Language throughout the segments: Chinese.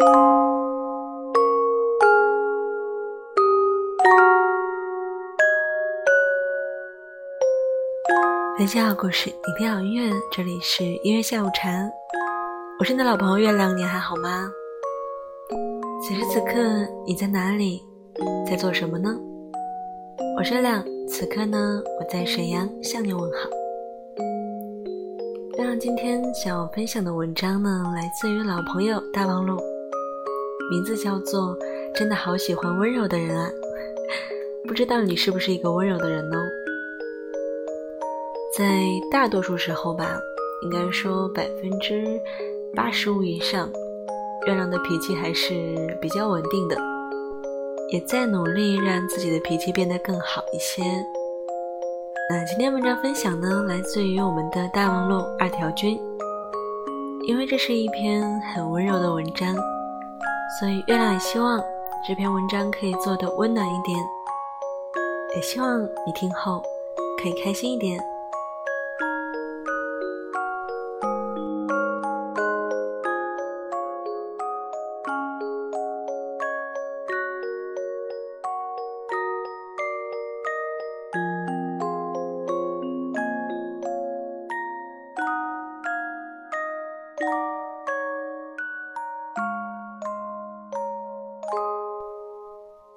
分享好故事，聆听好音乐，这里是音乐下午茶。我是你的老朋友月亮，你还好吗？此时此刻你在哪里，在做什么呢？我是月亮，此刻呢我在沈阳向你问好。月亮今天想要分享的文章呢，来自于老朋友大王路，名字叫做《真的好喜欢温柔的人啊》，不知道你是不是一个温柔的人呢？在大多数时候吧，应该说百分之八十五以上。月亮的脾气还是比较稳定的，也在努力让自己的脾气变得更好一些。那今天文章分享呢，来自于我们的大王路二条君。因为这是一篇很温柔的文章，所以月亮也希望这篇文章可以做的温暖一点，也希望你听后可以开心一点。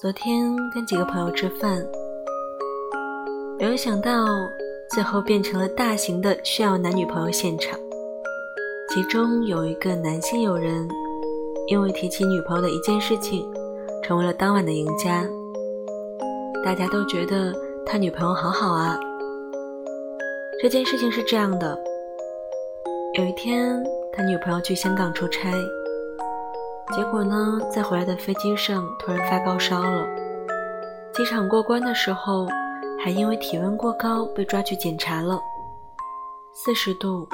昨天跟几个朋友吃饭，没有想到最后变成了大型的炫耀男女朋友现场。其中有一个男性友人，因为提起女朋友的一件事情，成为了当晚的赢家。大家都觉得他女朋友好好啊。这件事情是这样的：有一天，他女朋友去香港出差。结果呢，在回来的飞机上突然发高烧了，机场过关的时候还因为体温过高被抓去检查了，四十度，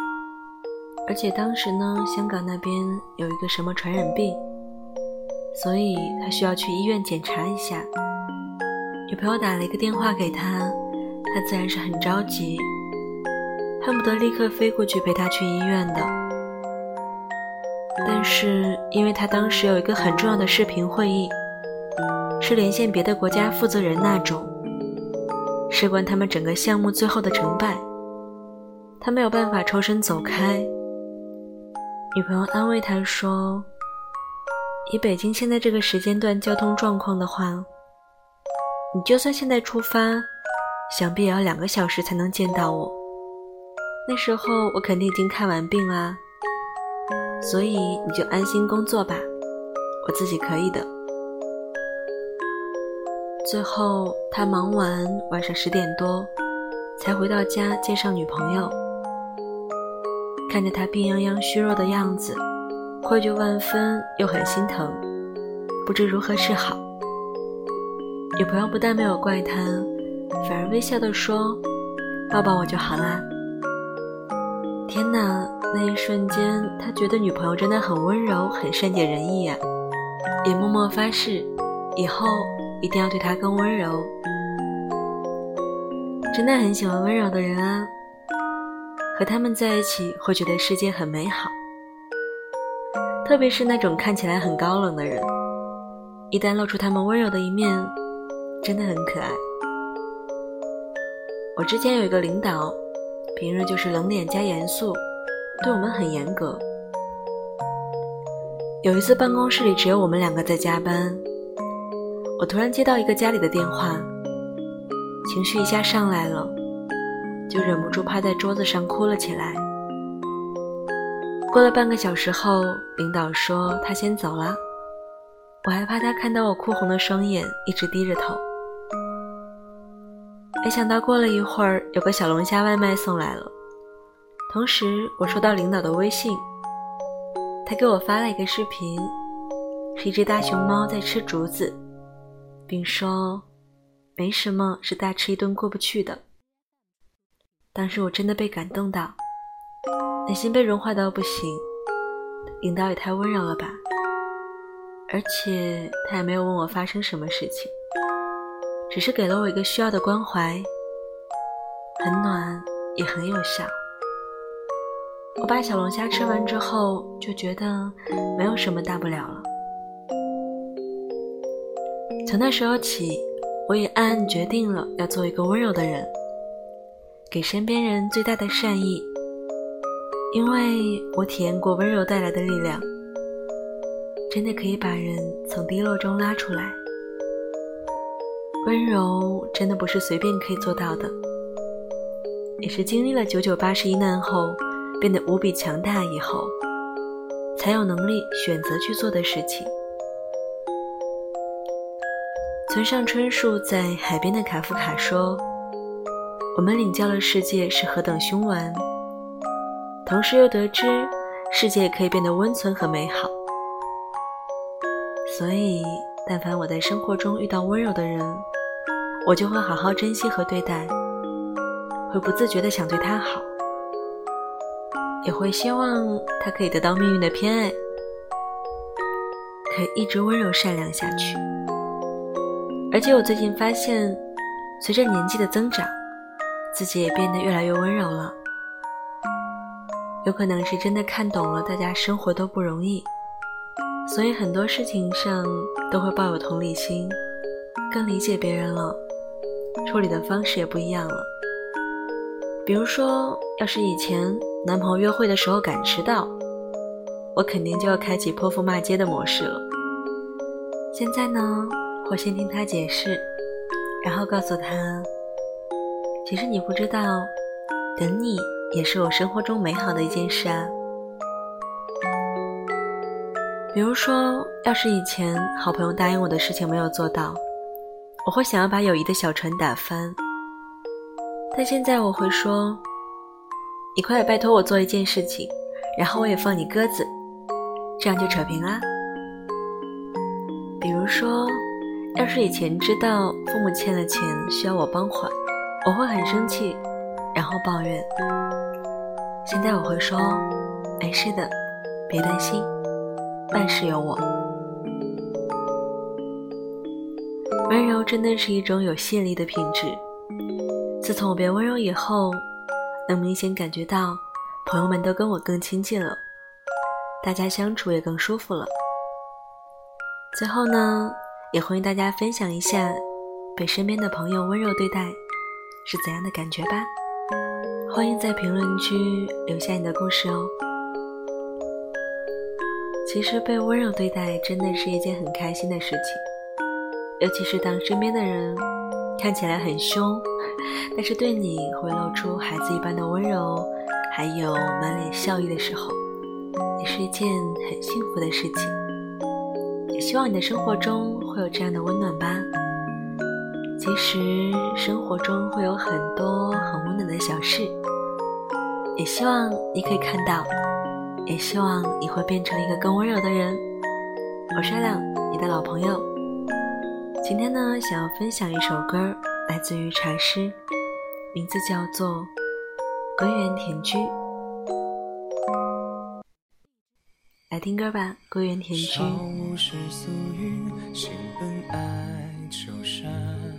而且当时呢，香港那边有一个什么传染病，所以他需要去医院检查一下。女朋友打了一个电话给他，他自然是很着急，恨不得立刻飞过去陪他去医院的。但是，因为他当时有一个很重要的视频会议，是连线别的国家负责人那种，事关他们整个项目最后的成败，他没有办法抽身走开。女朋友安慰他说：“以北京现在这个时间段交通状况的话，你就算现在出发，想必也要两个小时才能见到我。那时候我肯定已经看完病啦。”所以你就安心工作吧，我自己可以的。最后他忙完，晚上十点多才回到家见上女朋友，看着他病殃殃、虚弱的样子，愧疚万分又很心疼，不知如何是好。女朋友不但没有怪他，反而微笑地说：“抱抱我就好啦。”天哪！那一瞬间，他觉得女朋友真的很温柔，很善解人意呀，也默默发誓，以后一定要对她更温柔。真的很喜欢温柔的人啊，和他们在一起会觉得世界很美好。特别是那种看起来很高冷的人，一旦露出他们温柔的一面，真的很可爱。我之前有一个领导，平日就是冷脸加严肃。对我们很严格。有一次办公室里只有我们两个在加班，我突然接到一个家里的电话，情绪一下上来了，就忍不住趴在桌子上哭了起来。过了半个小时后，领导说他先走了，我还怕他看到我哭红的双眼，一直低着头。没想到过了一会儿，有个小龙虾外卖送来了。同时，我收到领导的微信，他给我发了一个视频，是一只大熊猫在吃竹子，并说：“没什么是大吃一顿过不去的。”当时我真的被感动到，内心被融化到不行。领导也太温柔了吧！而且他也没有问我发生什么事情，只是给了我一个需要的关怀，很暖也很有效。我把小龙虾吃完之后，就觉得没有什么大不了了。从那时候起，我也暗暗决定了要做一个温柔的人，给身边人最大的善意。因为我体验过温柔带来的力量，真的可以把人从低落中拉出来。温柔真的不是随便可以做到的，也是经历了九九八十一难后，变得无比强大以后，才有能力选择去做的事情。村上春树在《海边的卡夫卡》说：“我们领教了世界是何等凶顽。”同时又得知，世界可以变得温存和美好。所以，但凡我在生活中遇到温柔的人，我就会好好珍惜和对待，会不自觉的想对他好，也会希望他可以得到命运的偏爱，可以一直温柔善良下去。而且，我最近发现，随着年纪的增长，自己也变得越来越温柔了。有可能是真的看懂了大家生活都不容易，所以很多事情上都会抱有同理心，更理解别人了，处理的方式也不一样了。比如说，要是以前男朋友约会的时候敢迟到，我肯定就要开启泼妇骂街的模式了。现在呢，我先听他解释，然后告诉他，其实你不知道，等你。也是我生活中美好的一件事啊。比如说，要是以前好朋友答应我的事情没有做到，我会想要把友谊的小船打翻。但现在我会说：“你快点拜托我做一件事情，然后我也放你鸽子，这样就扯平啦。”比如说，要是以前知道父母欠了钱需要我帮还，我会很生气，然后抱怨。现在我会说，没事的，别担心，万事有我。温柔真的是一种有吸引力的品质。自从我变温柔以后，能明显感觉到朋友们都跟我更亲近了，大家相处也更舒服了。最后呢，也欢迎大家分享一下被身边的朋友温柔对待是怎样的感觉吧。欢迎在评论区留下你的故事哦。其实被温柔对待真的是一件很开心的事情，尤其是当身边的人看起来很凶，但是对你会露出孩子一般的温柔，还有满脸笑意的时候，也是一件很幸福的事情。也希望你的生活中会有这样的温暖吧。其实生活中会有很多很温暖的小事，也希望你可以看到，也希望你会变成一个更温柔的人。我是亮，你的老朋友。今天呢，想要分享一首歌，来自于茶诗，名字叫做《归园田居》。来听歌吧，《归园田居》。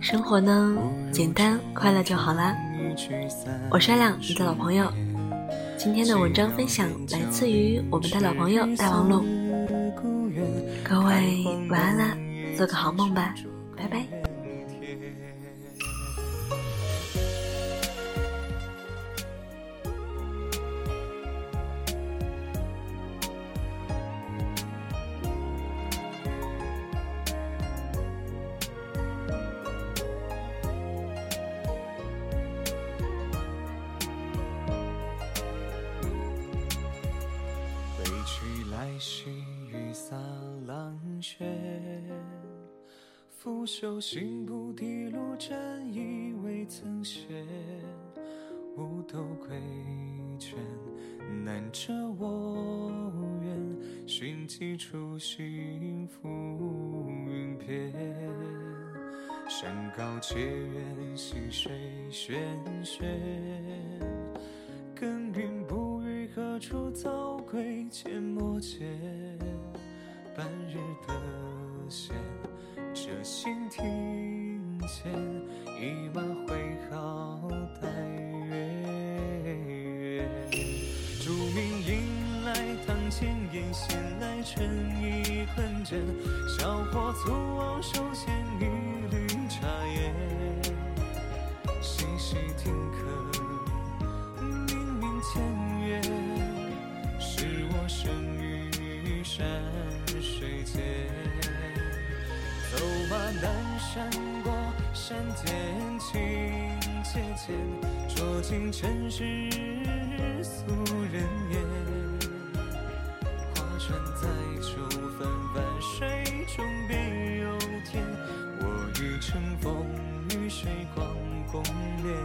生活呢，简单快乐就好啦。我是阿亮，你的老朋友。今天的文章分享来自于我们的老朋友大王龙。各位晚安啦，做个好梦吧，拜拜。拂袖行不滴路，沾衣未曾歇。五斗归卷，难遮我愿。寻几处幸浮云片。山高且远，溪水喧喧。耕耘不语，何处早归？阡陌间，半日得闲。这心庭前，一马挥毫待月圆。竹名迎来堂前，燕闲来春意困倦，小伙粗往手牵一缕茶烟，细细听山过山间，情切切，捉尽尘世俗人言。船载酒，泛泛水中别有天。我欲乘风与水，光共恋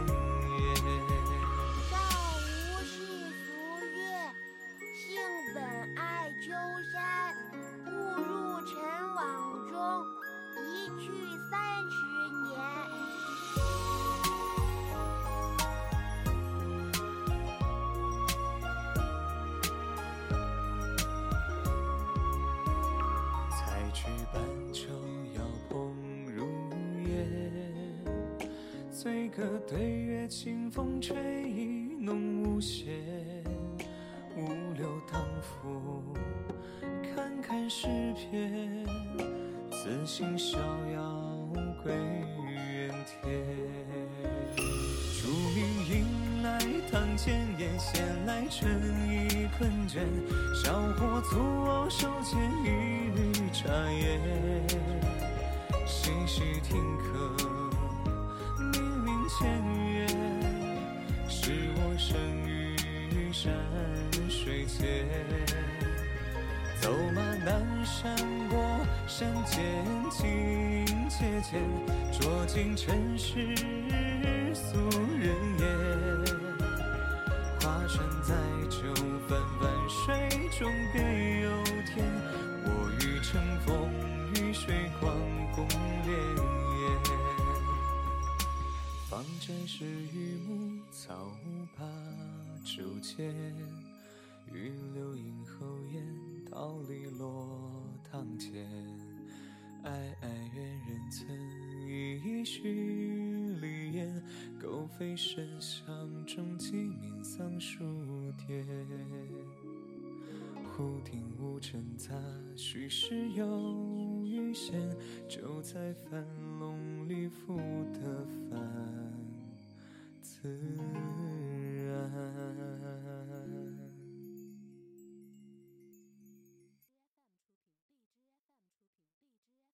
醉歌对月，清风吹意浓无限。五柳当扶，看看诗篇。此心逍遥归原田。竹明迎来堂前燕，闲来春意困倦。小伙粗往手牵一缕茶烟，细细听客，前缘，是我生于山水间。走马南山过山间，情切切，捉尽尘世俗人是榆木草把竹间，玉流映后檐，桃李落堂前。哀哀怨人曾一许离言，狗吠深巷中，鸡鸣桑树颠。忽听无尘杂，虚实有余弦，就在樊笼里复得返自然。